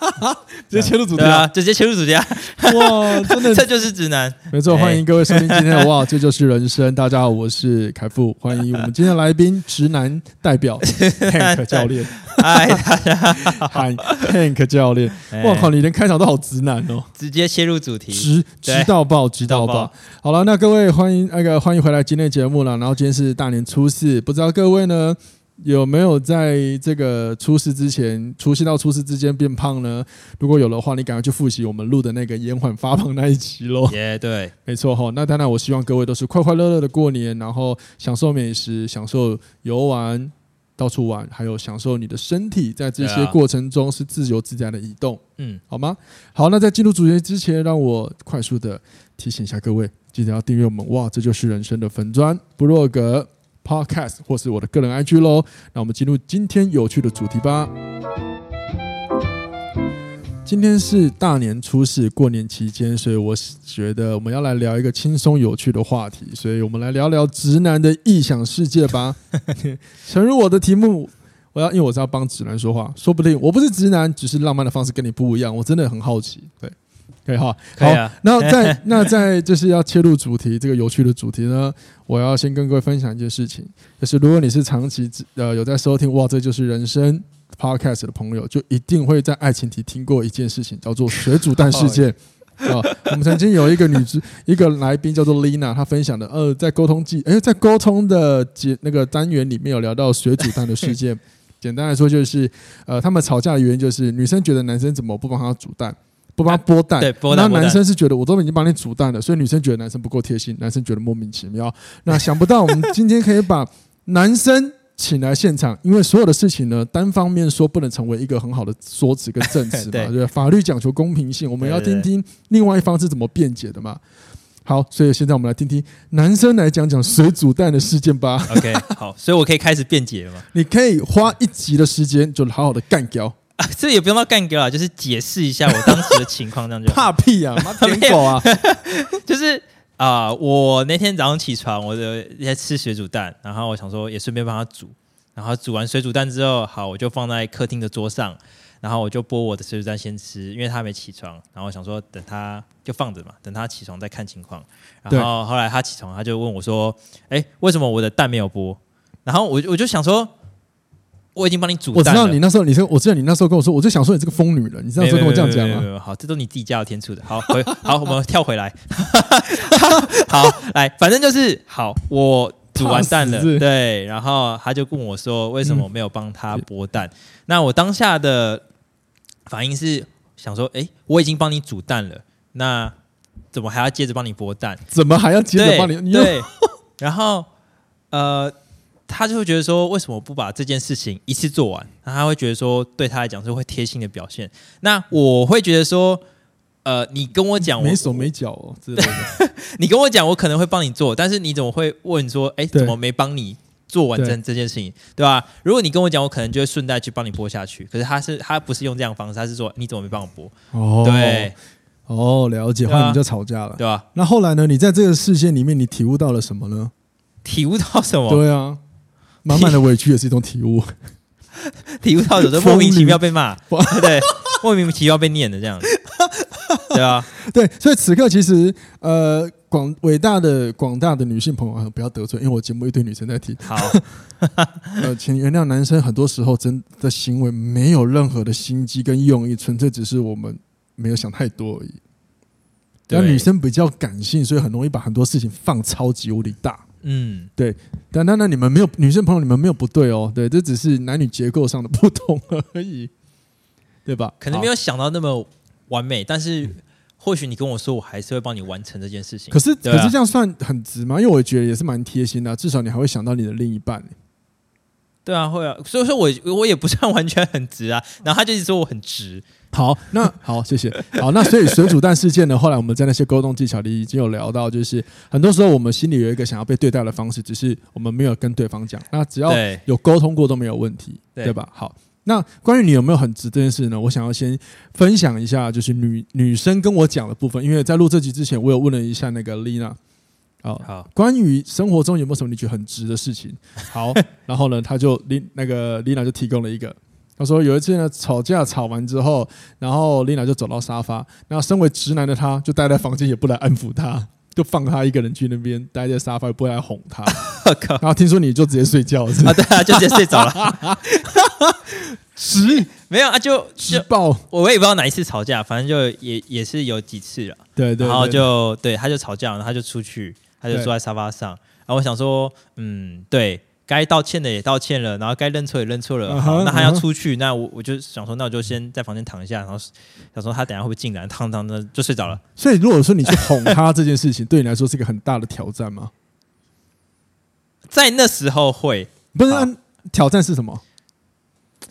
直接切入主题啊！直接切入主题啊！哇，真的，这就是直男。没错，欢迎各位收听今天的 哇，这就是人生。大家好，我是凯富，欢迎我们今天的来宾，直男代表 Hank 教练。嗨，大家好，嗨，Hank 教练。哇靠，你连开场都好直男哦！直接切入主题，直直到爆，直到爆。好了，那各位欢迎那个欢迎回来今天的节目了。然后今天是大年初四，不知道各位呢？有没有在这个出事之前，除夕到初四之间变胖呢？如果有的话，你赶快去复习我们录的那个延缓发胖那一集喽。耶，对，没错哈。那当然，我希望各位都是快快乐乐的过年，然后享受美食，享受游玩，到处玩，还有享受你的身体，在这些过程中是自由自在的移动。嗯，好吗？好，那在进入主题之前，让我快速的提醒一下各位，记得要订阅我们。哇，这就是人生的粉砖部落格。Podcast 或是我的个人 IG 喽，那我们进入今天有趣的主题吧。今天是大年初四，过年期间，所以我觉得我们要来聊一个轻松有趣的话题，所以我们来聊聊直男的异想世界吧。诚如我的题目，我要因为我是要帮直男说话，说不定我不是直男，只是浪漫的方式跟你不一样，我真的很好奇，对。可以哈，好，那 在那在就是要切入主题，这个有趣的主题呢，我要先跟各位分享一件事情，就是如果你是长期呃有在收听哇，这就是人生 Podcast 的朋友，就一定会在爱情题听过一件事情，叫做水煮蛋事件啊。我们曾经有一个女子 一个来宾叫做 Lina，她分享的呃，在沟通记，哎，在沟通的节那个单元里面有聊到水煮蛋的事件。简单来说就是，呃，他们吵架的原因就是女生觉得男生怎么不帮她煮蛋。不帮他剥蛋，对，剥蛋，然后男生是觉得我都已经帮你煮蛋了，所以女生觉得男生不够贴心，男生觉得莫名其妙。那想不到我们今天可以把男生请来现场，因为所有的事情呢，单方面说不能成为一个很好的说辞跟证词嘛，对，对，法律讲求公平性，我们要听听另外一方是怎么辩解的嘛。好，所以现在我们来听听男生来讲讲水煮蛋的事件吧。OK，好，所以我可以开始辩解了吗？你可以花一集的时间，就好好的干掉。啊，这也不用到干掉了，就是解释一下我当时的情况，这样就 怕屁啊，妈 舔狗啊！就是啊、呃，我那天早上起床，我的在吃水煮蛋，然后我想说也顺便帮他煮，然后煮完水煮蛋之后，好，我就放在客厅的桌上，然后我就剥我的水煮蛋先吃，因为他没起床，然后我想说等他就放着嘛，等他起床再看情况。然后后来他起床，他就问我说：“哎，为什么我的蛋没有剥？”然后我我就想说。我已经帮你煮蛋了。我知道你那时候，你说我知道你那时候跟我说，我就想说你这个疯女人，你知道说跟我这样讲吗？好，这都你自己加的天醋的。好，回好，我们跳回来。好，来，反正就是好，我煮完蛋了，对，然后他就问我说，为什么我没有帮他剥蛋？嗯、那我当下的反应是想说，哎，我已经帮你煮蛋了，那怎么还要接着帮你剥蛋？怎么还要接着帮你？对，对然后呃。他就会觉得说，为什么不把这件事情一次做完？然后他会觉得说，对他来讲是会贴心的表现。那我会觉得说，呃，你跟我讲，我没手没脚哦，对 你跟我讲，我可能会帮你做，但是你怎么会问说，哎，怎么没帮你做完这这件事情，对吧？如果你跟我讲，我可能就会顺带去帮你播下去。可是他是他不是用这样的方式，他是说，你怎么没帮我播？哦，对，哦，了解，后来你们就吵架了，对吧？那后来呢？你在这个事件里面，你体悟到了什么呢？体悟到什么？对啊。满满的委屈也是一种体悟，体悟到有时候莫名其妙被骂，对，莫名其妙被念的这样。子，对啊，对，所以此刻其实呃，广伟大的广大的女性朋友啊，不要得罪，因为我节目一堆女生在听。好，呃，请原谅男生，很多时候真的行为没有任何的心机跟用意，纯粹只是我们没有想太多而已。但，女生比较感性，所以很容易把很多事情放超级无敌大。嗯，对，但那那你们没有女生朋友，你们没有不对哦，对，这只是男女结构上的不同 而已，对吧？可能没有想到那么完美，但是或许你跟我说，我还是会帮你完成这件事情。可是，可是这样算很值吗？因为我觉得也是蛮贴心的，至少你还会想到你的另一半。对啊，会啊，所以说我我也不算完全很直啊，然后他就一直说我很直。好，那好，谢谢。好，那所以水煮蛋事件呢，后来我们在那些沟通技巧里已经有聊到，就是很多时候我们心里有一个想要被对待的方式，只是我们没有跟对方讲。那只要有沟通过都没有问题，对，对吧？好，那关于你有没有很直这件事呢？我想要先分享一下，就是女女生跟我讲的部分，因为在录这集之前，我有问了一下那个 Lina。好，好，关于生活中有没有什么你觉得很值的事情？好，然后呢，他就琳那个 Lina 就提供了一个。他说有一次呢，吵架吵完之后，然后 Lina 就走到沙发，然后身为直男的他，就待在房间，也不来安抚他，就放他一个人去那边待在沙发，也不来哄他。然后听说你就直接睡觉是是，啊，对啊，就直接睡着了。直没有啊，就直爆。我也不知道哪一次吵架，反正就也也是有几次了。对对，对，然后就对，他就吵架，然后他就出去，他就坐在沙发上。然后我想说，嗯，对。该道歉的也道歉了，然后该认错也认错了。好，那他要出去，那我我就想说，那我就先在房间躺一下，然后想说他等下会不会进来，躺躺的就睡着了。所以如果说你去哄他这件事情，对你来说是一个很大的挑战吗？在那时候会，不是挑战是什么？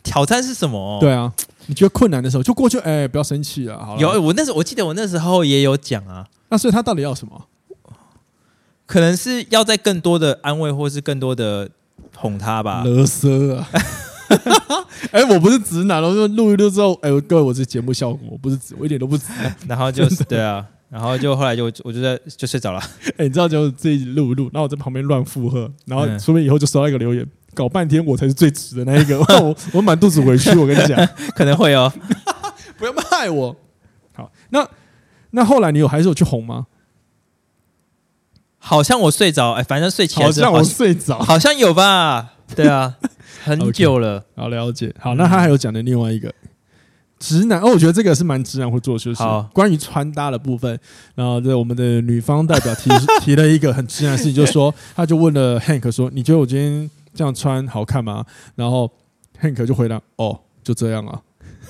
挑战是什么？对啊，你觉得困难的时候就过去，哎，不要生气啊。好，有我那时候我记得我那时候也有讲啊。那所以他到底要什么？可能是要在更多的安慰，或是更多的。哄他吧，勒瑟啊！哎、欸，我不是直男，我就录一录之后，哎、欸，各位，我是节目效果，我不是直，我一点都不直。然后就是对啊，然后就后来就我就在就睡着了。哎、欸，你知道就自己录一录，然后我在旁边乱附和，然后说不定以后就收到一个留言，搞半天我才是最直的那一个，我我满肚子委屈，我跟你讲，可能会哦，不要害我。好，那那后来你有还是有去哄吗？好像我睡着，哎，反正睡起来好像我睡着，好像有吧？对啊，很久了，okay, 好了解。好，那他还有讲的另外一个直男哦，我觉得这个是蛮直男会做的，就是关于穿搭的部分。然后这我们的女方代表提 提了一个很直男的事情，就是说，他就问了 Hank 说：“你觉得我今天这样穿好看吗？”然后 Hank 就回答：“哦，就这样啊。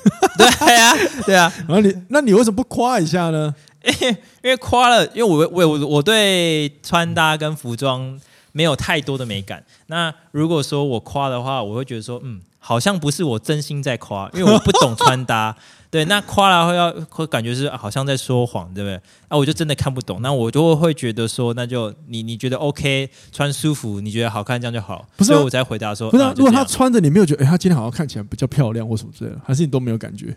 ”对啊，对啊。然后你，那你为什么不夸一下呢？因为夸了，因为我我我我对穿搭跟服装没有太多的美感。那如果说我夸的话，我会觉得说，嗯，好像不是我真心在夸，因为我不懂穿搭。对，那夸了会要会感觉是好像在说谎，对不对？啊，我就真的看不懂。那我就会觉得说，那就你你觉得 OK，穿舒服，你觉得好看，这样就好。不是、啊，所以我才回答说，不是、啊。如果他穿着，你没有觉得，哎，他今天好像看起来比较漂亮或什么之类的，还是你都没有感觉？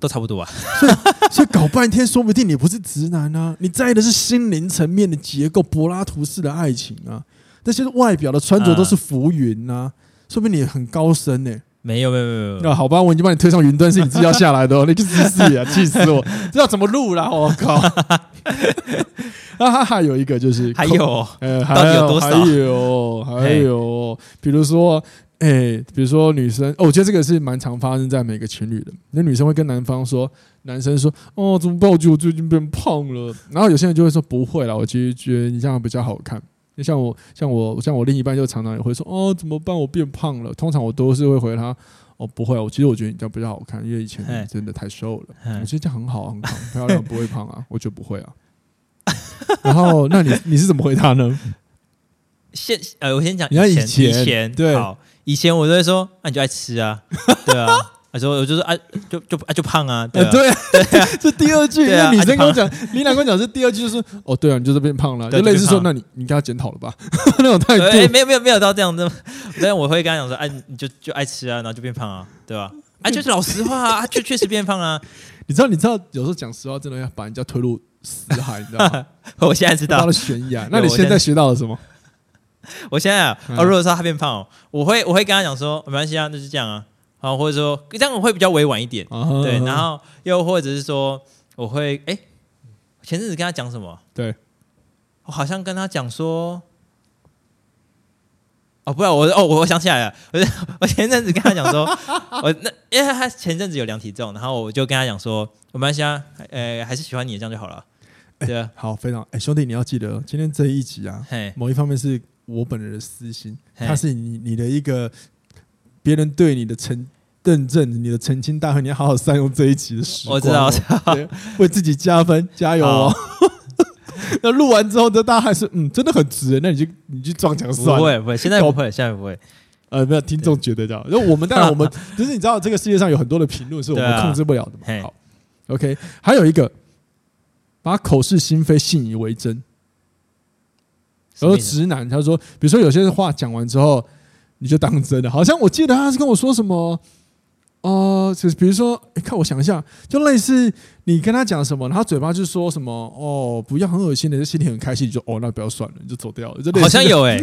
都差不多啊，所以 所以搞半天，说不定你不是直男啊，你在意的是心灵层面的结构，柏拉图式的爱情啊，那些外表的穿着都是浮云啊，说明你很高深呢、欸。没有没有没有，那好吧，我已经把你推上云端，是你自己要下来的，哦。你去试试啊，气死我！知道怎么录啦，我靠！那 他还有一个就是还有呃，还有多少？还有还有，比如说。哎、欸，比如说女生，哦，我觉得这个是蛮常发生在每个情侣的。那女生会跟男方说，男生说，哦，怎么办？我觉得我最近变胖了。然后有些人就会说，不会啦，我其实觉得你这样比较好看。就像我，像我，像我另一半就常常也会说，哦，怎么办？我变胖了。通常我都是会回他，哦，不会，我其实我觉得你这样比较好看，因为以前你真的太瘦了。我觉得这样很好，很好，很漂亮，不会胖啊。我觉得不会啊。然后，那你你是怎么回答呢？现呃，我先讲，你看以前，以前对。以前我都会说，那、啊、你就爱吃啊，对啊，他说我就是啊，就就啊就胖啊，对啊，对，对啊，这 第二句，啊、女生跟我讲，你男跟我讲是第二句，就是哦，对啊，你就是变胖了，就类似说，那你你给他检讨了吧，那种态度，哎，没有没有没有到这样子，但我会跟他讲说，哎、啊，你就就爱吃啊，然后就变胖啊，对吧？啊，就是老实话啊，就确实变胖啊，你知道你知道，有时候讲实话真的要把人家推入死海，你知道吗？我现在知道，到了悬崖，那你现在学到了什么？我现在啊，如果说他变胖，我会我会跟他讲说，没关系啊，那就这样啊，啊，或者说这样我会比较委婉一点，对，然后又或者是说，我会哎，前阵子跟他讲什么？对，我好像跟他讲说，哦，不要我哦，我想起来了，我 我前阵子跟他讲说，我那因为他前阵子有量体重，然后我就跟他讲说，没关系啊，呃，还是喜欢你这样就好了，对啊，好，非常哎，兄弟你要记得，今天这一集啊，某一方面是。我本人的私心，他是你你的一个别人对你的承认证，你的澄清大会，你要好好善用这一集的时光，我知道，我知道，为自己加分，加油。哦！那录完之后，这大家还是嗯，真的很值，那你就你去撞墙算了，不会不会，现在不会，现在不会。呃，没有听众觉得这样，就我们当然我们 就是你知道这个世界上有很多的评论是我们控制不了的嘛。啊、好，OK，还有一个把口是心非信以为真，然后直男他说，比如说有些话讲完之后你就当真的，好像我记得他是跟我说什么。哦，就是比如说，哎，看我想一下，就类似你跟他讲什么，他嘴巴就说什么，哦，不要很恶心的，就心里很开心，就哦，那不要算了，你就走掉了。好像有哎，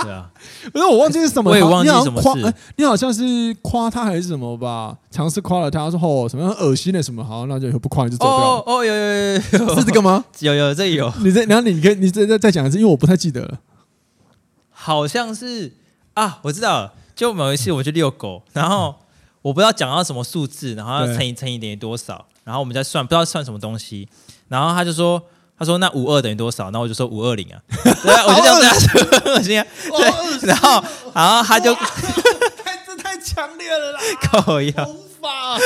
对啊，不是我忘记是什么，我也忘记什么事。你好像是夸他还是什么吧？尝试夸了他，说哦什么很恶心的什么，好，那就以后不夸你就走掉哦。哦，有有有有，是这个吗？有有这有。你再然后你跟你再再再讲一次，因为我不太记得了。好像是啊，我知道了，就某一次我去遛狗，然后。我不知道讲到什么数字，然后要乘以乘以等于多少，然后我们再算，不知道算什么东西，然后他就说，他说那五二等于多少？然后我就说五二零啊，对啊，我就这样子说，很恶心啊，对，然后然后他就，太这太强烈了啦，靠呀，无法，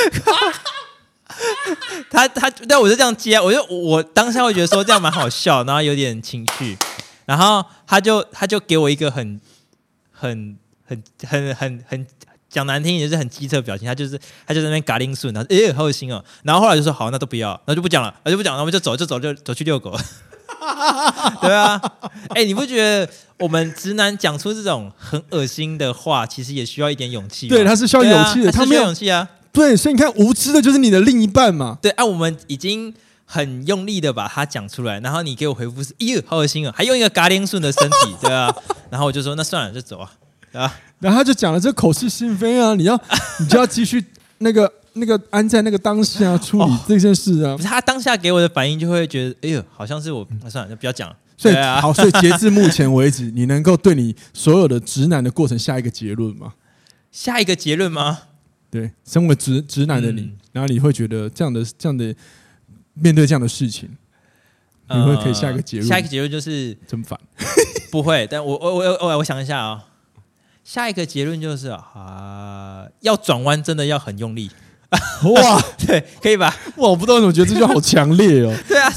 他他但我就这样接，我就我当下会觉得说这样蛮好笑，然后有点情绪，然后他就他就给我一个很很很很很很。讲难听也是很机车表情，他就是他就在那边嘎铃顺，然后哎、欸，好恶心哦。然后后来就说好，那都不要，那就不讲了，那就不讲了，我们就走，就走，就走去遛狗。对啊，哎、欸，你不觉得我们直男讲出这种很恶心的话，其实也需要一点勇气？对，他是需要勇气的，他没有勇气啊。对，所以你看，无知的就是你的另一半嘛。对啊，我们已经很用力的把它讲出来，然后你给我回复是，哎呦，好恶心哦，还用一个嘎铃顺的身体，对啊。然后我就说，那算了，就走啊。啊，然后他就讲了这口是心非啊，你要 你就要继续那个那个安在那个当下 处理这件事啊。不是他当下给我的反应就会觉得，哎呦，好像是我，那算了，就不要讲了。所以好，所以截至目前 为止，你能够对你所有的直男的过程下一个结论吗？下一个结论吗？对，身为直直男的你，然后你会觉得这样的这样的面对这样的事情，你会可以下一个结论？下一个结论就是真烦。不会，但我我我我我想一下啊。下一个结论就是啊，要转弯真的要很用力，哇，对，可以吧？哇，我不知道为什么觉得这句话好强烈哦。对啊，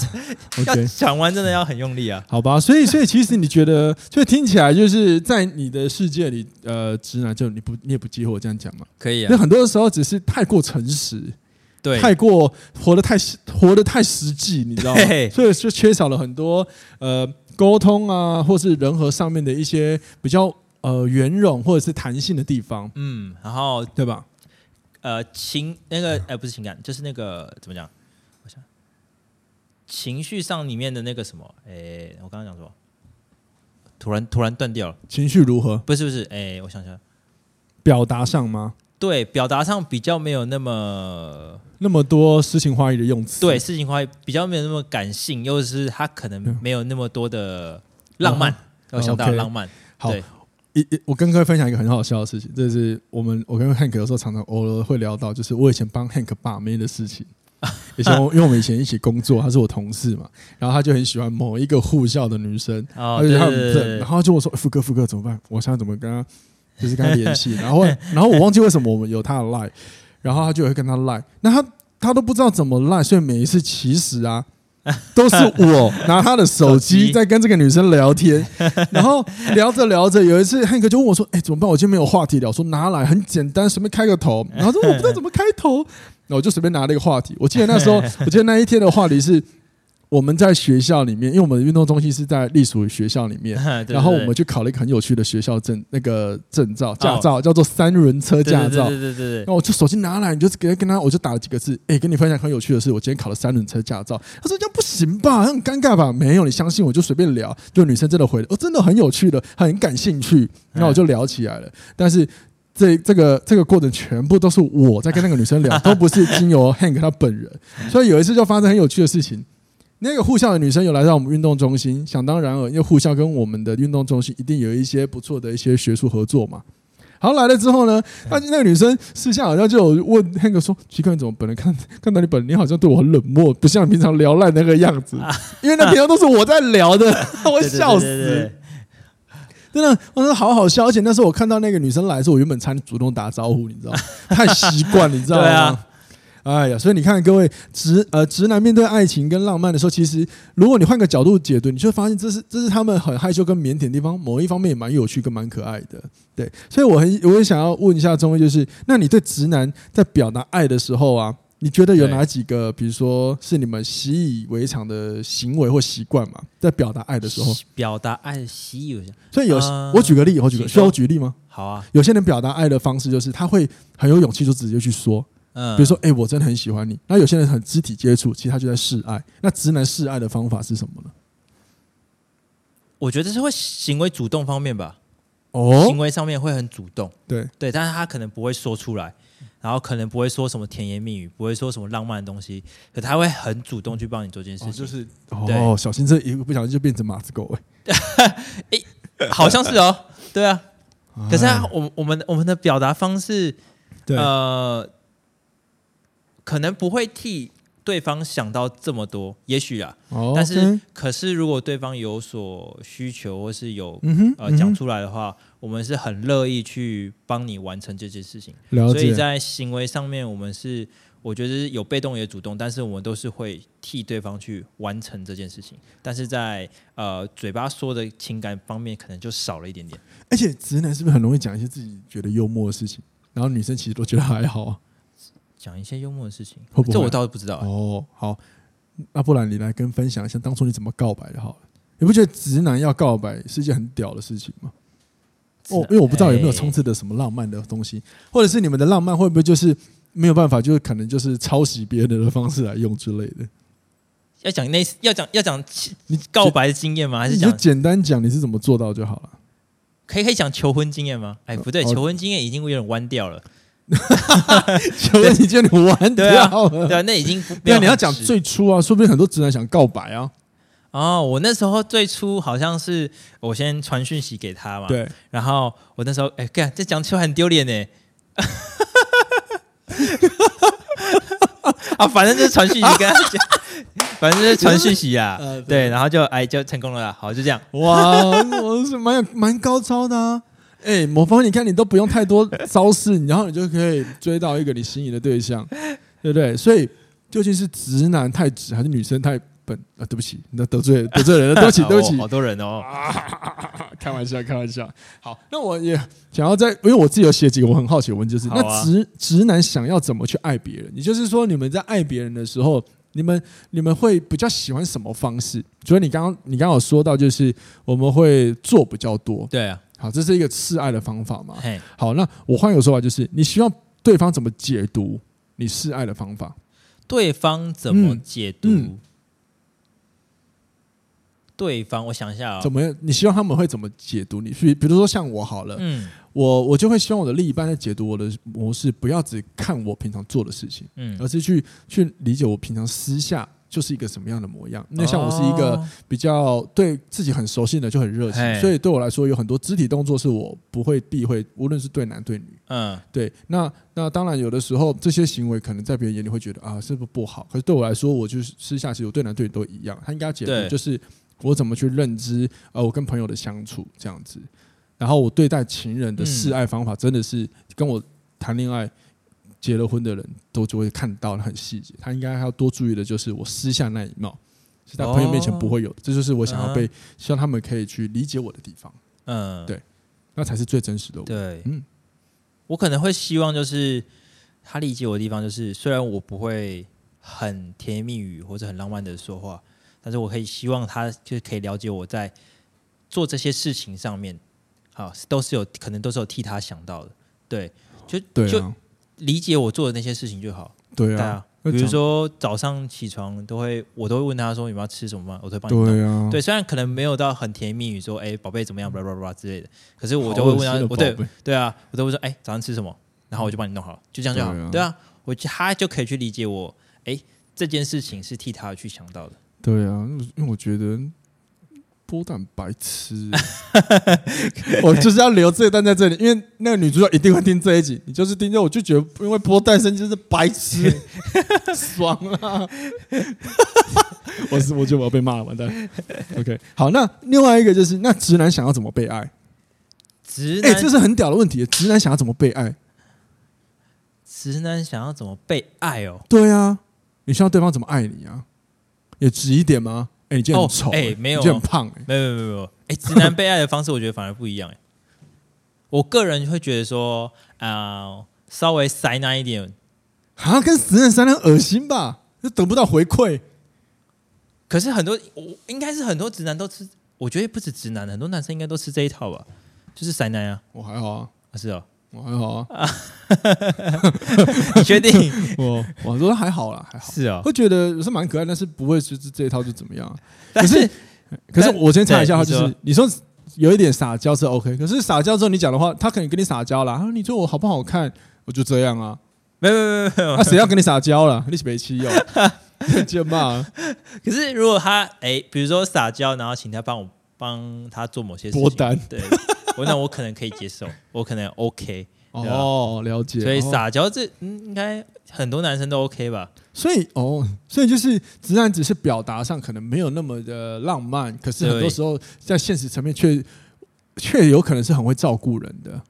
要转弯真的要很用力啊。好吧，所以所以其实你觉得，就听起来就是在你的世界里，呃，直男就你不你也不接受我这样讲嘛？可以啊。那很多的时候只是太过诚实，对，太过活得太活得太实际，你知道吗？所以就缺少了很多呃沟通啊，或是人和上面的一些比较。呃，圆融或者是弹性的地方，嗯，然后对吧？呃，情那个，哎、呃，不是情感，就是那个怎么讲？我想情绪上里面的那个什么？哎，我刚刚讲什么？突然突然断掉了。情绪如何？不是不是，哎，我想想，表达上吗？对，表达上比较没有那么那么多诗情画意的用词。对，诗情画意比较没有那么感性，又是他可能没有那么多的浪漫。我想到浪漫，好。我跟各位分享一个很好笑的事情，这是我们我跟 Hank 有时候常常偶尔会聊到，就是我以前帮 Hank 把妹的事情。以前因为我们以前一起工作，他是我同事嘛，然后他就很喜欢某一个护校的女生，而且他很正，然后就我说：“副哥，副哥怎么办？我想怎么跟他，就是跟他联系。”然后然后我忘记为什么我们有他的 line，然后他就会跟他 line，那他他都不知道怎么 line，所以每一次其实啊。都是我拿他的手机在跟这个女生聊天，然后聊着聊着，有一次汉克就问我说：“哎，怎么办？我今天没有话题聊。”说拿来很简单，随便开个头。然后说我不知道怎么开头，那我就随便拿了一个话题。我记得那时候，我记得那一天的话题是。我们在学校里面，因为我们的运动中心是在隶属于学校里面，然后我们去考了一个很有趣的学校证，那个证照驾照叫做三轮车驾照。对对对。那我就手机拿来，你就给跟他，我就打了几个字，哎，跟你分享很有趣的事，我今天考了三轮车驾照。他说这样不行吧，很尴尬吧？没有，你相信我就随便聊。就女生真的回了，哦，真的很有趣的，很感兴趣。那我就聊起来了。但是这这个这个过程全部都是我在跟那个女生聊，都不是经由 Hank 他本人。所以有一次就发生很有趣的事情。那个护校的女生有来到我们运动中心，想当然尔，因为护校跟我们的运动中心一定有一些不错的一些学术合作嘛。好，来了之后呢，那那个女生私下好像就有问那个说：“奇怪，你怎么本来看看到你本人，你好像对我很冷漠，不像平常聊赖那个样子？因为那平常都是我在聊的，我笑死。真的，我说好好笑。而且那时候我看到那个女生来的时候，我原本才主动打招呼，你知道吗？太习惯，你知道吗？哎呀，所以你看，各位直呃直男面对爱情跟浪漫的时候，其实如果你换个角度解读，你就会发现这是这是他们很害羞跟腼腆的地方，某一方面也蛮有趣跟蛮可爱的。对，所以我很我也想要问一下中医，就是那你对直男在表达爱的时候啊，你觉得有哪几个，比如说是你们习以为常的行为或习惯嘛？在表达爱的时候，表达爱习以为常。所以有、呃、我举个例，我举个需要我举例吗？好啊，有些人表达爱的方式就是他会很有勇气，就直接去说。嗯，比如说，哎、欸，我真的很喜欢你。那有些人很肢体接触，其实他就在示爱。那直男示爱的方法是什么呢？我觉得是会行为主动方面吧。哦，行为上面会很主动。对对，但是他可能不会说出来，然后可能不会说什么甜言蜜语，不会说什么浪漫的东西，可他会很主动去帮你做这件事情。哦、就是哦，小心这一个不小心就变成马子狗哎、欸 欸。好像是哦。对啊。可是啊，我我们我们的表达方式，对呃。可能不会替对方想到这么多，也许啊，哦、但是 okay 可是如果对方有所需求或是有、嗯、呃讲出来的话，嗯、我们是很乐意去帮你完成这件事情。所以在行为上面，我们是我觉得有被动也主动，但是我们都是会替对方去完成这件事情。但是在呃嘴巴说的情感方面，可能就少了一点点。而且直男是不是很容易讲一些自己觉得幽默的事情，然后女生其实都觉得还好啊？讲一些幽默的事情，会不会？这我倒是不知道、欸。哦，好，那不然你来跟分享一下当初你怎么告白的？好了，你不觉得直男要告白是一件很屌的事情吗？哦，因为我不知道有没有充斥的什么浪漫的东西，或者是你们的浪漫会不会就是没有办法，就是可能就是抄袭别人的方式来用之类的？要讲那要讲要讲你告白的经验吗？还是讲简单讲你是怎么做到就好了？可以可以讲求婚经验吗？哎，不对，求婚经验已经有点弯掉了。求婚你就你玩掉了，对啊，那已经不对啊。你要讲最初啊，说不定很多直男想告白啊。哦，我那时候最初好像是我先传讯息给他嘛，对。然后我那时候哎，干这讲出来很丢脸呢。啊，反正就是传讯息跟他讲，反正就是传讯息啊。对，然后就哎就成功了，好，就这样。哇，我是蛮有蛮高超的啊。哎，某方你看，你都不用太多招式，然后你就可以追到一个你心仪的对象，对不对？所以究竟是直男太直，还是女生太笨啊？对不起，那得罪得罪人了，对不起，对不起，好多人哦。开玩笑，开玩笑。好，那我也想要在，因为我自己有写几个我很好奇的问，就是那直直男想要怎么去爱别人？也就是说，你们在爱别人的时候，你们你们会比较喜欢什么方式？所以你刚刚你刚刚有说到，就是我们会做比较多，对啊。好，这是一个示爱的方法嘛？好，那我换一个说法，就是你希望对方怎么解读你示爱的方法？对方怎么解读？嗯嗯、对方，我想一下啊、哦，怎么样？你希望他们会怎么解读你？比比如说像我好了，嗯，我我就会希望我的另一半在解读我的模式，不要只看我平常做的事情，嗯，而是去去理解我平常私下。就是一个什么样的模样？那像我是一个比较对自己很熟悉的，就很热情，所以对我来说有很多肢体动作是我不会避讳，无论是对男对女。嗯，对。那那当然有的时候这些行为可能在别人眼里会觉得啊，是不是不好？可是对我来说，我就是私下其实我对男对女都一样。他应该要解读就是我怎么去认知呃我跟朋友的相处这样子，然后我对待情人的示爱方法真的是跟我谈恋爱。结了婚的人都就会看到很细节，他应该还要多注意的就是我私下那一貌，是在朋友面前不会有的，这就是我想要被希望他们可以去理解我的地方。嗯，对，那才是最真实的我。对，嗯，我可能会希望就是他理解我的地方，就是虽然我不会很甜言蜜语或者很浪漫的说话，但是我可以希望他就是可以了解我在做这些事情上面，好，都是有可能都是有替他想到的。对，就对啊，就。理解我做的那些事情就好。对啊，比如说早上起床都会，我都会问他说：“你们要吃什么吗？”我都会帮你弄。对啊，对，虽然可能没有到很甜言蜜语说：“哎，宝贝怎么样？”巴拉巴拉之类的。可是我都会问他，我对对啊，我都会说：“哎，早上吃什么？”然后我就帮你弄好了，就这样就好。对啊，我他就可以去理解我。哎，这件事情是替他去想到的。对啊，因为我觉得。波蛋白痴，我就是要留这一段在这里，因为那个女主角一定会听这一集。你就是听着，我就觉得，因为波蛋生就是白痴，爽啊！我是，我觉得我要被骂了，完蛋。OK，好，那另外一个就是，那直男想要怎么被爱？直男，哎，这是很屌的问题。直男想要怎么被爱？直男想要怎么被爱哦？对啊，你希望对方怎么爱你啊？也直一点吗？哎、欸，你今天很丑、欸，哎、哦欸，没有，你很胖、欸，没有，没有，没有。哎，直男被爱的方式，我觉得反而不一样、欸。哎，我个人会觉得说，啊、呃，稍微塞那一点，好像跟直男塞很恶心吧，就得不到回馈。可是很多，我应该是很多直男都吃，我觉得不止直男，很多男生应该都吃这一套吧，就是塞奶啊。我还好啊，啊是哦。我还好啊，你确定？我我说还好啦，还好。是啊，会觉得是蛮可爱，但是不会是这一套就怎么样。可是，可是我先查一下，他就是你说有一点撒娇是 OK，可是撒娇之后你讲的话，他可能跟你撒娇了。他说你说我好不好看？我就这样啊，没有没有没有那谁要跟你撒娇了？你是没气用，就骂。可是如果他哎，比如说撒娇，然后请他帮我帮他做某些事情，脱单，对。我那我可能可以接受，我可能 OK 哦，了解。所以撒娇这嗯，应该很多男生都 OK 吧？所以哦，所以就是直男只是表达上可能没有那么的浪漫，可是很多时候在现实层面却却有可能是很会照顾人的。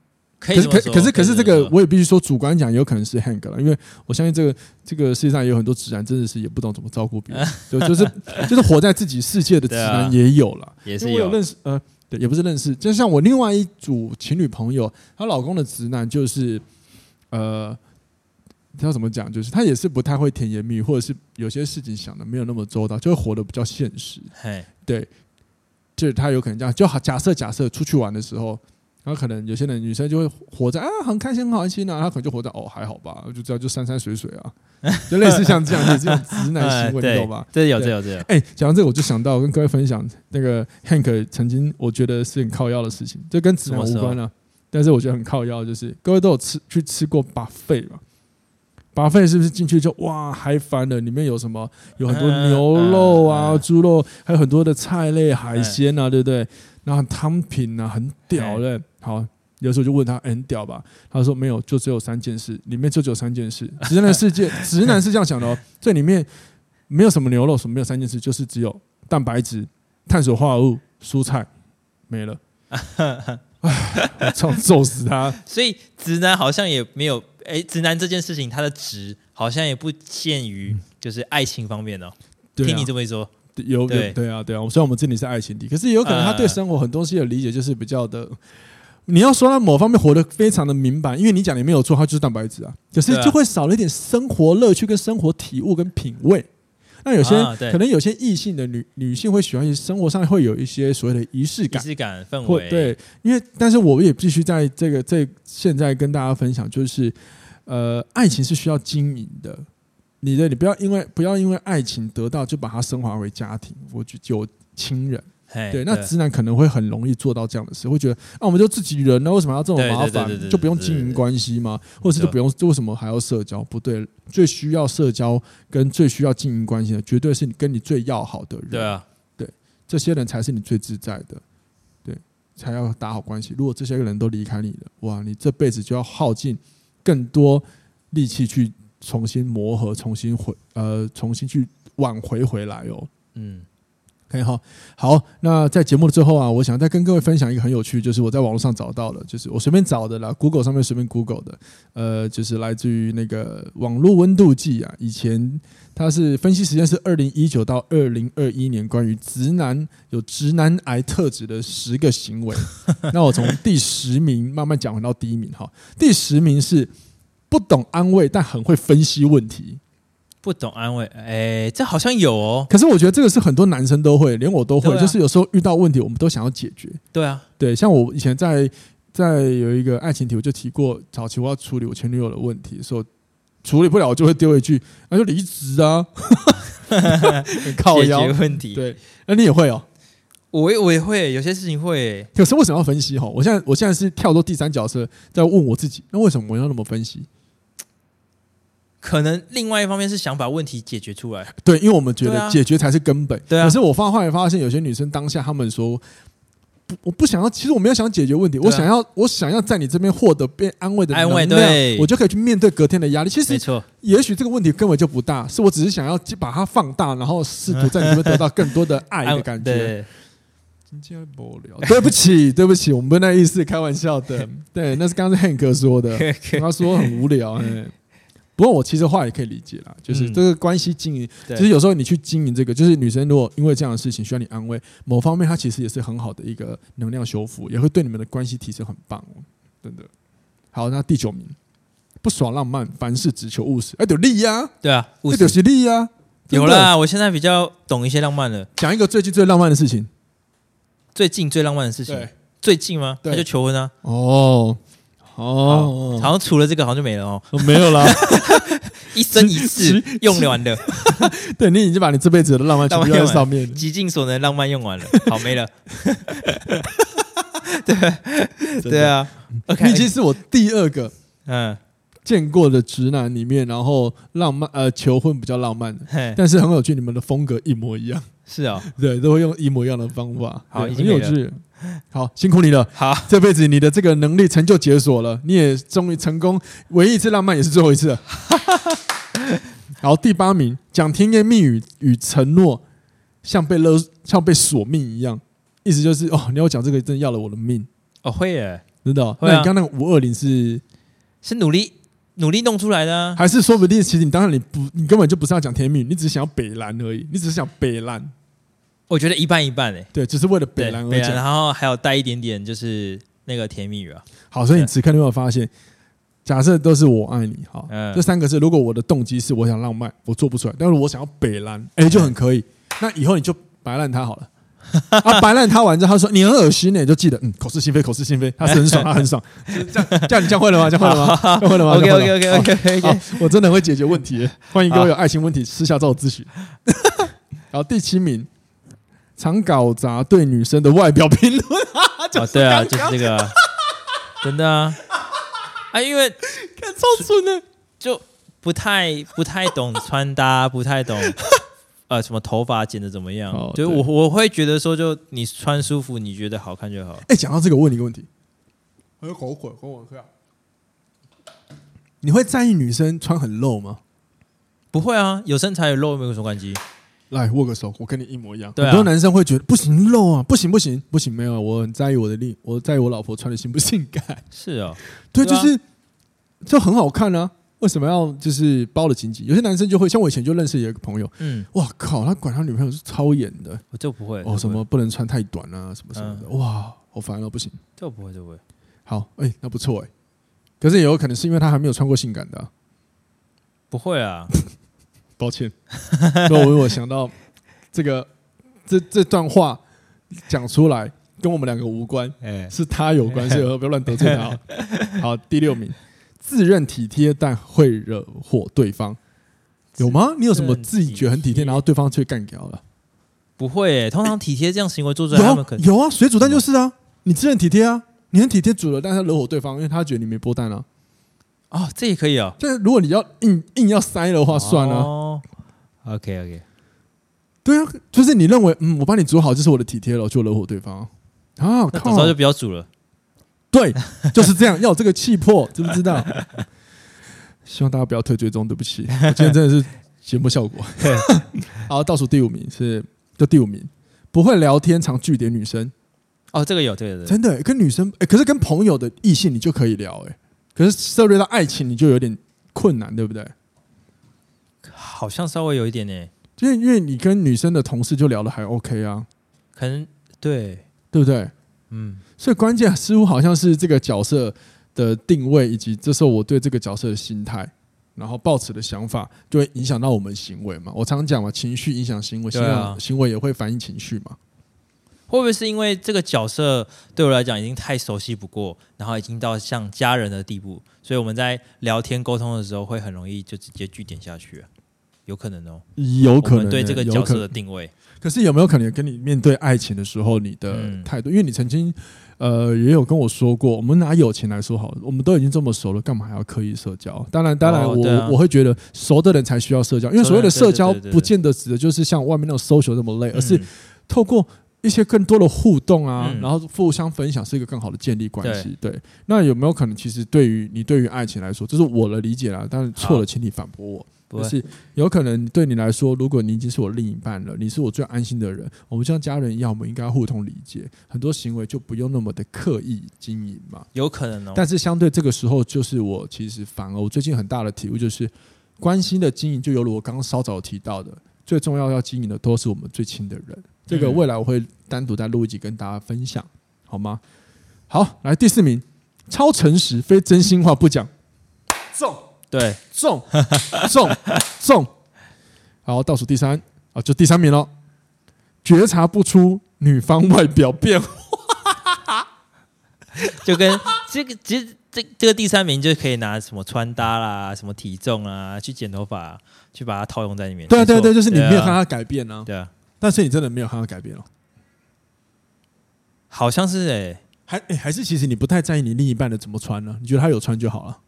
可是可可是可是这个我也必须说，主观讲有可能是 Hank 了，因为我相信这个这个世界上也有很多直男真的是也不懂怎么照顾别人，就就是就是活在自己世界的直男也有了，也是有认识呃。对，也不是认识，就像我另外一组情侣朋友，她老公的直男就是，呃，他要怎么讲？就是他也是不太会甜言蜜语，或者是有些事情想的没有那么周到，就会活得比较现实。嘿，对，就是他有可能这样，就好假设假设出去玩的时候。然后可能有些人女生就会活在啊很开心很开心啊，她可能就活在哦还好吧，就这样就山山水水啊，就类似像这样的这种直男行为，你懂吧？这有这有这有。哎，讲到这个我就想到跟各位分享那个 Hank 曾经我觉得是很靠腰的事情，这跟直男无关了，但是我觉得很靠腰，就是各位都有吃去吃过 buffet 吧？buffet 是不是进去就哇嗨翻了？里面有什么？有很多牛肉啊、猪肉，还有很多的菜类、海鲜啊，对不对？然后汤品啊，很屌的。好，有时候就问他、欸、很屌吧？他说没有，就只有三件事，里面就只有三件事。直男的世界，直男是这样想的哦，这里面没有什么牛肉，什么没有三件事，就是只有蛋白质、碳水化合物、蔬菜，没了。哎，我操，揍死他！所以直男好像也没有，哎、欸，直男这件事情，他的直好像也不限于就是爱情方面哦。嗯、听你这么一说。有对对啊对啊，虽然我们这里是爱情题，可是有可能他对生活很多东西的理解就是比较的。你要说他某方面活得非常的明白，因为你讲的没有错，他就是蛋白质啊。可是就会少了一点生活乐趣、跟生活体悟、跟品味。那有些可能有些异性的女女性会喜欢生活上会有一些所谓的仪式感、仪式感氛围。对，因为但是我也必须在这个这现在跟大家分享，就是呃，爱情是需要经营的。你的，你不要因为不要因为爱情得到就把它升华为家庭，我就有亲人。对，那直男可能会很容易做到这样的事，会觉得啊，我们就自己人呢，为什么要这么麻烦？就不用经营关系吗？或者是就不用？为什么还要社交？不对，最需要社交跟最需要经营关系的，绝对是你跟你最要好的人。对啊，对，这些人才是你最自在的，对，才要打好关系。如果这些人都离开你了，哇，你这辈子就要耗尽更多力气去。重新磨合，重新回呃，重新去挽回回来哦。嗯，可以哈。好，那在节目的最后啊，我想再跟各位分享一个很有趣，就是我在网络上找到了，就是我随便找的啦，Google 上面随便 Google 的，呃，就是来自于那个网络温度计啊。以前它是分析时间是二零一九到二零二一年，关于直男有直男癌特质的十个行为。那我从第十名慢慢讲回到第一名哈。第十名是。不懂安慰，但很会分析问题。不懂安慰，哎、欸，这好像有哦。可是我觉得这个是很多男生都会，连我都会。啊、就是有时候遇到问题，我们都想要解决。对啊，对，像我以前在在有一个爱情题，我就提过，早期我要处理我前女友的问题，说处理不了，我就会丢一句，那就离职啊。靠腰解决问题，对，那你也会哦。我也我也会，有些事情会。可是为什么要分析？哈，我现在我现在是跳到第三角色，在问我自己，那为什么我要那么分析？可能另外一方面是想把问题解决出来，对，因为我们觉得解决才是根本。对啊。可是我发后来发现，有些女生当下她们说，不，我不想要。其实我没有想解决问题，我想要，我想要在你这边获得被安慰的安慰，对，我就可以去面对隔天的压力。其实，没错，也许这个问题根本就不大，是我只是想要把它放大，然后试图在你这边得到更多的爱的感觉。今天不聊，对不起，对不起，我们不那意思，开玩笑的。对，那是刚才 Hank 说的，他说很无聊。不过我其实话也可以理解啦，就是这个关系经营，其实有时候你去经营这个，就是女生如果因为这样的事情需要你安慰，某方面她其实也是很好的一个能量修复，也会对你们的关系提升很棒哦，真的。好，那第九名，不耍浪漫，凡事只求务实，哎，有利呀，对啊，那就是利呀，有啦，我现在比较懂一些浪漫了。讲一个最近最浪漫的事情，最近最浪漫的事情，最近吗？那就求婚啊。哦。哦，好像除了这个，好像就没了哦。没有啦，一生一世 用完的。对，你已经把你这辈子的浪漫全部用在上面，极尽所能浪漫用完了，好没了。对对啊，OK，你已经是我第二个嗯见过的直男里面，然后浪漫呃求婚比较浪漫的，但是很有趣，你们的风格一模一样。是啊，对，都会用一模一样的方法，好，很有趣。好，辛苦你了。好，这辈子你的这个能力成就解锁了，你也终于成功。唯一一次浪漫也是最后一次了。好，第八名，讲甜言蜜语与承诺，像被勒，像被索命一样。意思就是，哦，你要讲这个，真的要了我的命。哦，会耶，真的。那你刚刚那个五二零是是努力努力弄出来的，啊，还是说不定其实你当然你不，你根本就不是要讲甜蜜语，你只是想要北蓝而已，你只是想北蓝。我觉得一半一半诶，对，只是为了北蓝而讲，然后还有带一点点就是那个甜蜜语啊。好，所以你此刻你有没有发现，假设都是我爱你，哈，这三个字，如果我的动机是我想浪漫，我做不出来，但是我想要北蓝，哎，就很可以。那以后你就白烂它好了，啊，白烂他完之后，他说你很恶心呢，就记得，嗯，口是心非，口是心非，他是很爽，他很爽，就是这样，这样你教会了吗？教会了吗？教会了吗？OK OK OK OK OK，我真的会解决问题，欢迎各位有爱情问题私下找我咨询。好，第七名。常搞砸对女生的外表评论啊！对啊，就是这个，真的啊！啊，因为看超蠢的，就不太不太懂穿搭，不太懂呃什么头发剪的怎么样，就我我会觉得说，就你穿舒服，你觉得好看就好。哎，讲到这个，问你一个问题，我有口渴，跟我喝。你会在意女生穿很露吗？不会啊，有身材有露没有什么关系。来握个手，我跟你一模一样。很多男生会觉得不行露啊，不行不行不行，没有，我很在意我的力，我在意我老婆穿的性不性感。是啊，对，就是就很好看啊。为什么要就是包的紧紧？有些男生就会像我以前就认识一个朋友，嗯，哇靠，他管他女朋友是超严的，我就不会哦，什么不能穿太短啊，什么什么的，哇，好烦啊，不行，就不会就不会。好，哎，那不错哎，可是也有可能是因为他还没有穿过性感的，不会啊。抱歉，所以我我想到这个这这段话讲出来跟我们两个无关，欸、是他有关，所以不要乱得罪他。好，第六名，自认体贴但会惹火对方，有吗？你有什么自己觉得很体贴，然后对方却干掉了？不会、欸，通常体贴这样行为做出来，他们可能有啊，水煮蛋就是啊，你自认体贴啊，你很体贴煮了，但是他惹火对方，因为他觉得你没剥蛋啊。哦，这也可以啊。就是如果你要硬硬要塞的话，算了。哦，OK OK，对啊，就是你认为嗯，我帮你煮好就是我的体贴了，就惹火对方啊。那早知道就不要煮了。对，就是这样，要有这个气魄，知不知道？希望大家不要退追踪，对不起，我 今天真的是节目效果。好，倒数第五名是就第五名，不会聊天，常拒点女生。哦，这个有，这个有，真的跟女生哎，可是跟朋友的异性你就可以聊哎。可是涉猎到爱情，你就有点困难，对不对？好像稍微有一点呢，因为因为你跟女生的同事就聊的还 OK 啊，可能对对不对？嗯，所以关键似乎好像是这个角色的定位，以及这时候我对这个角色的心态，然后抱持的想法，就会影响到我们行为嘛。我常讲嘛，情绪影响行为，行为行为也会反映情绪嘛。会不会是因为这个角色对我来讲已经太熟悉不过，然后已经到像家人的地步，所以我们在聊天沟通的时候会很容易就直接据点下去啊？有可能哦，有可能、欸、对这个角色的定位。可是有没有可能跟你面对爱情的时候，你的态度？嗯、因为你曾经呃也有跟我说过，我们拿友情来说好了，我们都已经这么熟了，干嘛还要刻意社交？当然，当然我，我、哦啊、我会觉得熟的人才需要社交，因为所谓的社交不见得指的就是像外面那种 social 那么累，而是透过。一些更多的互动啊，然后互相分享是一个更好的建立关系。对，那有没有可能，其实对于你对于爱情来说，这是我的理解啦，但是错了，请你反驳我。就是有可能对你来说，如果你已经是我另一半了，你是我最安心的人，我们像家人一样，我们应该互通理解，很多行为就不用那么的刻意经营嘛。有可能哦。但是相对这个时候，就是我其实反而我最近很大的体悟就是，关心的经营就犹如我刚刚稍早提到的，最重要要经营的都是我们最亲的人。这个未来我会单独再录一集跟大家分享，好吗？好，来第四名，超诚实，非真心话不讲，中，对，中，中，中。好，倒数第三啊，就第三名了，觉察不出女方外表变化，就跟这个其实这这个第三名就可以拿什么穿搭啦、什么体重啊去剪头发，去把它套用在里面。对对对，就是你没有看他改变呢、啊。对啊。但是你真的没有看到改变哦，好像是哎、欸，还哎还是其实你不太在意你另一半的怎么穿呢？你觉得他有穿就好了，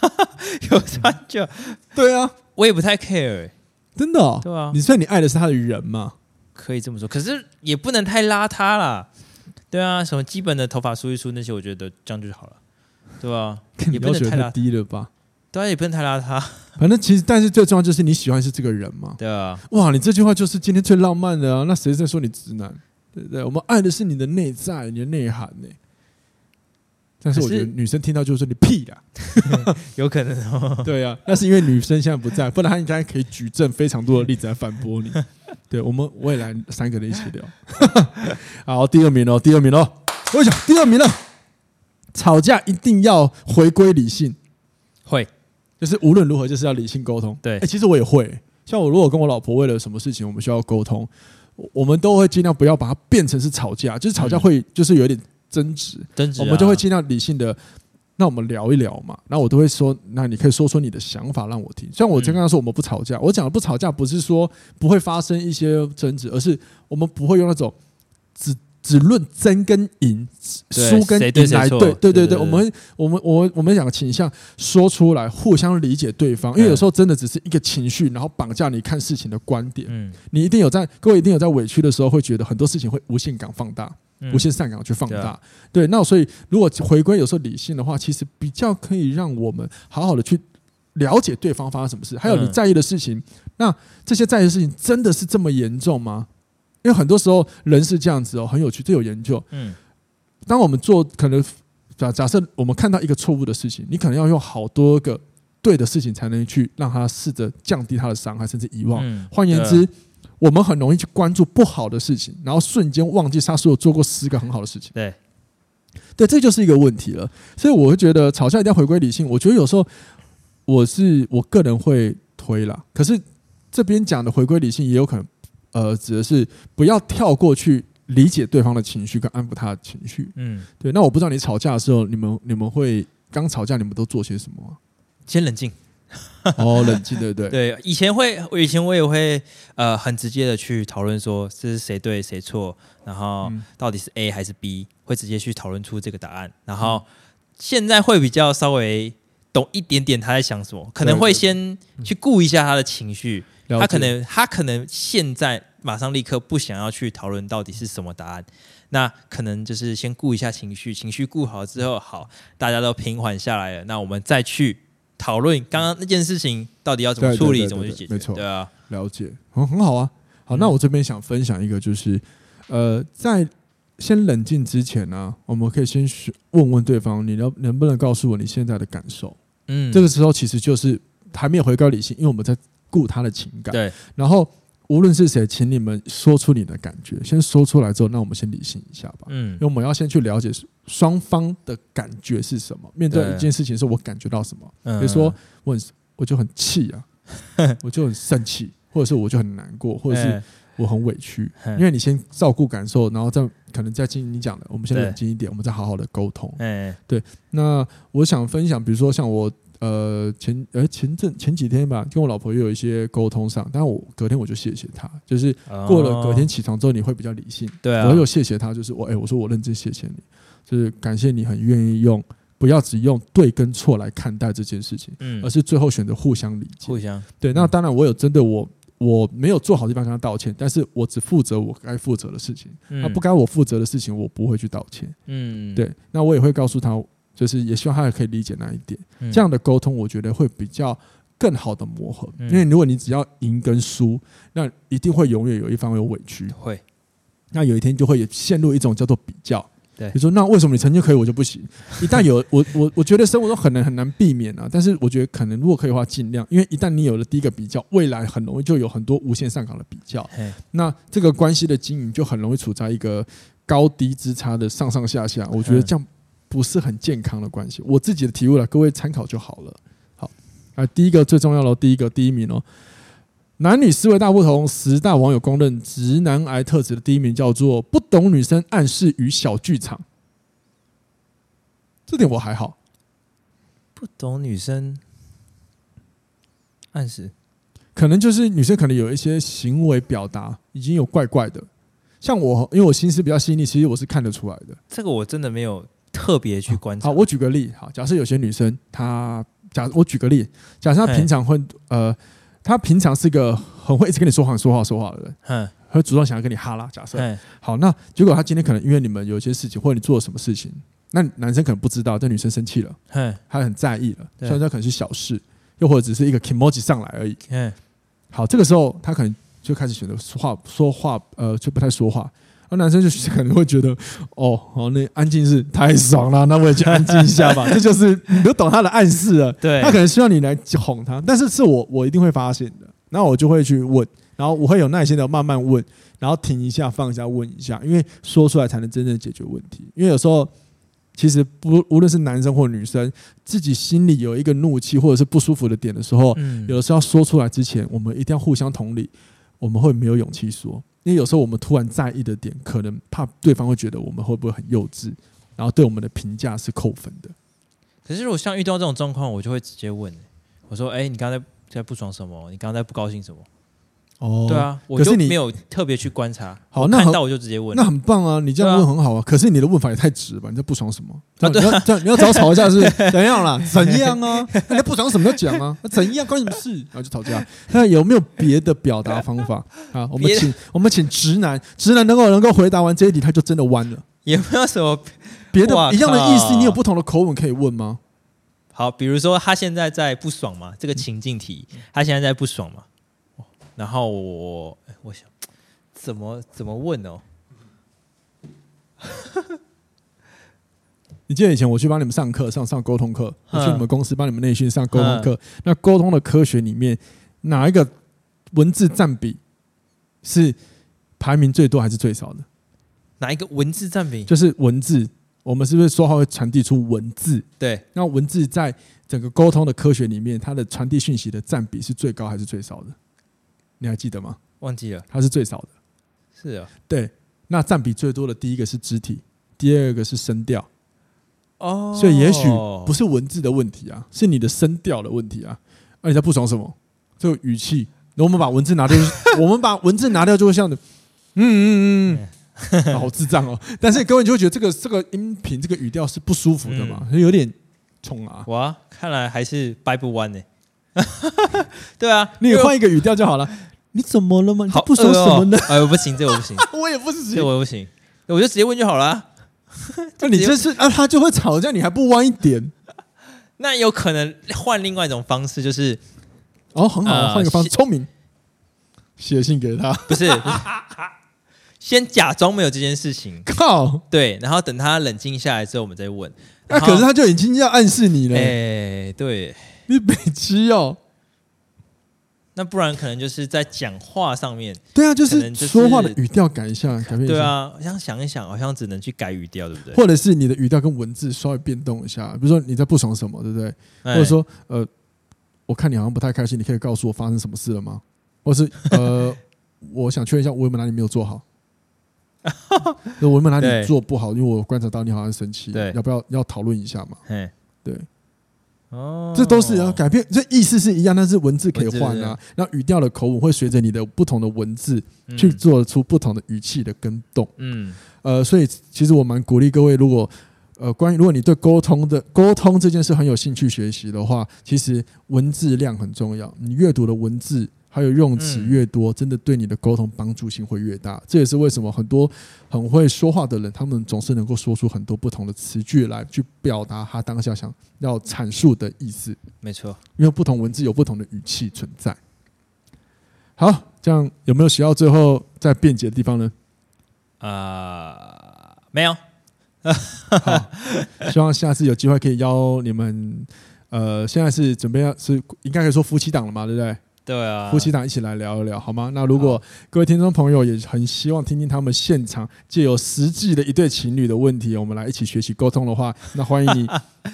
有穿就对啊，我也不太 care，、欸、真的、哦，对啊，你算你爱的是他的人嘛？可以这么说，可是也不能太邋遢啦。对啊，什么基本的头发梳一梳那些，我觉得这样就好了，对吧、啊？也不能太低了吧？对啊，也不能太邋遢。反正其实，但是最重要就是你喜欢是这个人嘛。对啊。哇，你这句话就是今天最浪漫的啊！那谁在说你直男？对不对？我们爱的是你的内在，你的内涵呢。但是我觉得女生听到就是说你屁啦，有可能哦。对啊，那是因为女生现在不在，不然她应该可以举证非常多的例子来反驳你。对，我们未来三个人一起聊。好，第二名哦，第二名哦，我想第二名了。吵架一定要回归理性，会。就是无论如何，就是要理性沟通。对，哎，其实我也会。像我如果跟我老婆为了什么事情，我们需要沟通，我们都会尽量不要把它变成是吵架。就是吵架会，就是有点争执。争执，我们就会尽量理性的。那我们聊一聊嘛。那我都会说，那你可以说说你的想法让我听。像我刚刚说，我们不吵架。我讲的不吵架，不是说不会发生一些争执，而是我们不会用那种只。只论争跟赢，输跟赢来对对对对，对，我们我们我我们两个倾向说出来，互相理解对方，因为有时候真的只是一个情绪，然后绑架你看事情的观点。嗯，你一定有在各位一定有在委屈的时候，会觉得很多事情会无限感放大，无限上纲去放大。对，那所以如果回归有时候理性的话，其实比较可以让我们好好的去了解对方发生什么事，还有你在意的事情。那这些在意的事情真的是这么严重吗？因为很多时候人是这样子哦，很有趣，这有研究。嗯，当我们做可能假假设我们看到一个错误的事情，你可能要用好多个对的事情才能去让他试着降低他的伤害，甚至遗忘。换言之，我们很容易去关注不好的事情，然后瞬间忘记他所有做过十个很好的事情。对，对，这就是一个问题了。所以我会觉得吵架一定要回归理性。我觉得有时候我是我个人会推啦，可是这边讲的回归理性也有可能。呃，指的是不要跳过去理解对方的情绪跟安抚他的情绪。嗯，对。那我不知道你吵架的时候，你们你们会刚吵架，你们都做些什么？先冷静。哦，冷静，对不对？对，以前会，我以前我也会呃很直接的去讨论说这是谁对谁错，然后到底是 A 还是 B，会直接去讨论出这个答案。然后现在会比较稍微懂一点点他在想什么，可能会先去顾一下他的情绪。他可能，他可能现在马上立刻不想要去讨论到底是什么答案，那可能就是先顾一下情绪，情绪顾好之后，好，大家都平缓下来了，那我们再去讨论刚刚那件事情到底要怎么处理，怎么去解决。没错，对啊，了解，很很好啊。好，那我这边想分享一个，就是呃，在先冷静之前呢、啊，我们可以先问问对方，你能能不能告诉我你现在的感受？嗯，这个时候其实就是还没有回归理性，因为我们在。顾他的情感，对。然后无论是谁，请你们说出你的感觉，先说出来之后，那我们先理性一下吧。嗯，因为我们要先去了解双方的感觉是什么。面对一件事情，是我感觉到什么？比如说，我很我就很气啊，我就很生气，或者是我就很难过，或者是我很委屈。因为你先照顾感受，然后再可能再进你讲的，我们先冷静一点，我们再好好的沟通。哎，对。那我想分享，比如说像我。呃，前呃前阵前几天吧，跟我老婆也有一些沟通上，但我隔天我就谢谢她，就是过了隔天起床之后，你会比较理性。对啊，我又谢谢她，就是我哎、欸，我说我认真谢谢你，就是感谢你很愿意用不要只用对跟错来看待这件事情，嗯，而是最后选择互相理解。互相对，那当然我有针对我我没有做好的地方跟他道歉，但是我只负责我该负责的事情，那不该我负责的事情我不会去道歉。嗯，对，那我也会告诉他。就是也希望他也可以理解那一点，这样的沟通我觉得会比较更好的磨合。嗯。因为如果你只要赢跟输，那一定会永远有一方有委屈，会，那有一天就会陷入一种叫做比较。对。比如说，那为什么你曾经可以，我就不行？一旦有我我我觉得生活中很难很难避免啊，但是我觉得可能如果可以的话，尽量，因为一旦你有了第一个比较，未来很容易就有很多无限上岗的比较，那这个关系的经营就很容易处在一个高低之差的上上下下，我觉得这样不是很健康的关系。我自己的体悟了，各位参考就好了。好，啊，第一个最重要的，第一个第一名哦，男女思维大不同，十大网友公认直男癌特质的第一名叫做不懂女生暗示与小剧场。这点我还好，不懂女生暗示，可能就是女生可能有一些行为表达已经有怪怪的，像我，因为我心思比较细腻，其实我是看得出来的。这个我真的没有特别去观察。好，我举个例，好，假设有些女生，她假我举个例，假设她平常会呃，她平常是个很会一直跟你说谎、说话、说话的人，嗯会主动想要跟你哈拉。假设嘿好，那结果她今天可能因为你们有一些事情，或者你做了什么事情，那男生可能不知道，但女生生气了，嗯她很在意了，对虽然这可能是小事，又或者只是一个 emoji 上来而已。嗯好，这个时候她可能就开始选择说话，说话呃就不太说话。而男生就可能会觉得，哦，好，那安静是太爽了，那我也去安静一下吧。这就是你都懂他的暗示了。对他可能需要你来哄他，但是是我我一定会发现的。那我就会去问，然后我会有耐心的慢慢问，然后停一下，放一下，问一下，因为说出来才能真正解决问题。因为有时候其实不无论是男生或女生，自己心里有一个怒气或者是不舒服的点的时候，嗯有的时候要说出来之前，我们一定要互相同理，我们会没有勇气说。因为有时候我们突然在意的点，可能怕对方会觉得我们会不会很幼稚，然后对我们的评价是扣分的。可是如果像遇到这种状况，我就会直接问，我说：“哎，你刚才在不爽什么？你刚才不高兴什么？”哦对啊，我可是你就没有特别去观察。好那看到我就直接问。那很棒啊！你这样问很好啊。可是你的问法也太直了吧？你在不爽什么？啊这样你要这样你要找吵架是 怎样啦？怎样啊？你在不爽什么就讲啊？那怎样关你事？然后就吵架。那有没有别的表达方法 啊？我们请我们请直男，直男能够能够回答完这一题，他就真的弯了。有没有什么别的一样的意思，你有不同的口吻可以问吗？好？比如说他现在在不爽嘛，这个情境题，他现在在不爽嘛，然后我我想怎么怎么问哦？你记得以前我去帮你们上课，上上沟通课，我去嗯你们公司帮你们内训上沟通课。那沟通的科学里面，哪一个文字占比是排名最多还是最少的？哪一个文字占比？就是文字，我们是不是说话会传递出文字？对，那文字在整个沟通的科学里面，它的传递讯息的占比是最高还是最少的？你还记得吗？忘记了。它是最少的。是啊，对，那占比最多的第一个是肢体，第二个是声调。哦，所以也许不是文字的问题啊，是你的声调的问题啊。那、你在不爽什么？这个语气，那我们把文字拿掉，我们把文字拿掉就会像的，嗯嗯嗯嗯，好智障哦。但是各位就会觉得这个这个音频这个语调是不舒服的嘛，有点冲啊。哇，看来还是掰不弯呢。对啊，你也换一个语调就好了。你怎么了吗？你在不爽什么呢？哎，我不行，这个我不行，我也不行，这个我不行，我就直接问就好了。那你这是啊，他就会吵架，你还不弯一点？那有可能换另外一种方式，就是哦，很好，呃换一个方式，聪明，写信给他。不是 先假装没有这件事情，靠，对，然后等他冷静下来之后，我们再问。那可是他就已经要暗示你了。哎，对，你北七哦。那不然可能就是在讲话上面，对啊，就是就是说话的语调改一下，改变一下。对啊，我想想一想，好像只能去改语调，对不对？或者是你的语调跟文字稍微变动一下，比如说你在不爽什么，对不对？哎或者说呃，我看你好像不太开心，你可以告诉我发生什么事了吗？或是 呃，我想确认一下，我有没有哪里没有做好？我有没有哪里做不好？因为我观察到你好像生气，对要不要要讨论一下嘛？哎，对，哦，这都是要改变，这意思是一样，但是文字可以换啊。那语调的口吻会随着你的不同的文字嗯去做出不同的语气的跟动。嗯，呃，所以其实我蛮鼓励各位，如果呃关于如果你对沟通的沟通这件事很有兴趣学习的话，其实文字量很重要。你阅读的文字还有用词越多，真的对你的沟通帮助性会越大。这也是为什么很多很会说话的人，他们总是能够说出很多不同的词句来去表达他当下想要阐述的意思。没错，因为不同文字有不同的语气存在。好，这样有没有写到最后再辩解的地方呢？啊、呃，没有。好，希望下次有机会可以邀你们。呃，现在是准备要是应该可以说夫妻档了嘛，对不对？对啊，夫妻档一起来聊一聊，好吗？那如果各位听众朋友也很希望听听他们现场借由实际的一对情侣的问题，我们来一起学习沟通的话，那欢迎你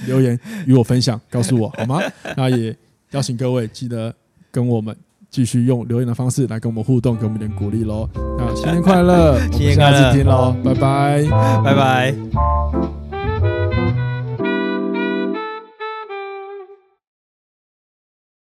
留言与我分享，告诉我好吗？那也邀请各位记得跟我们继续用留言的方式来跟我们互动，给我们点鼓励喽。那新年快乐，新年快乐，下次听喽，拜拜，拜拜。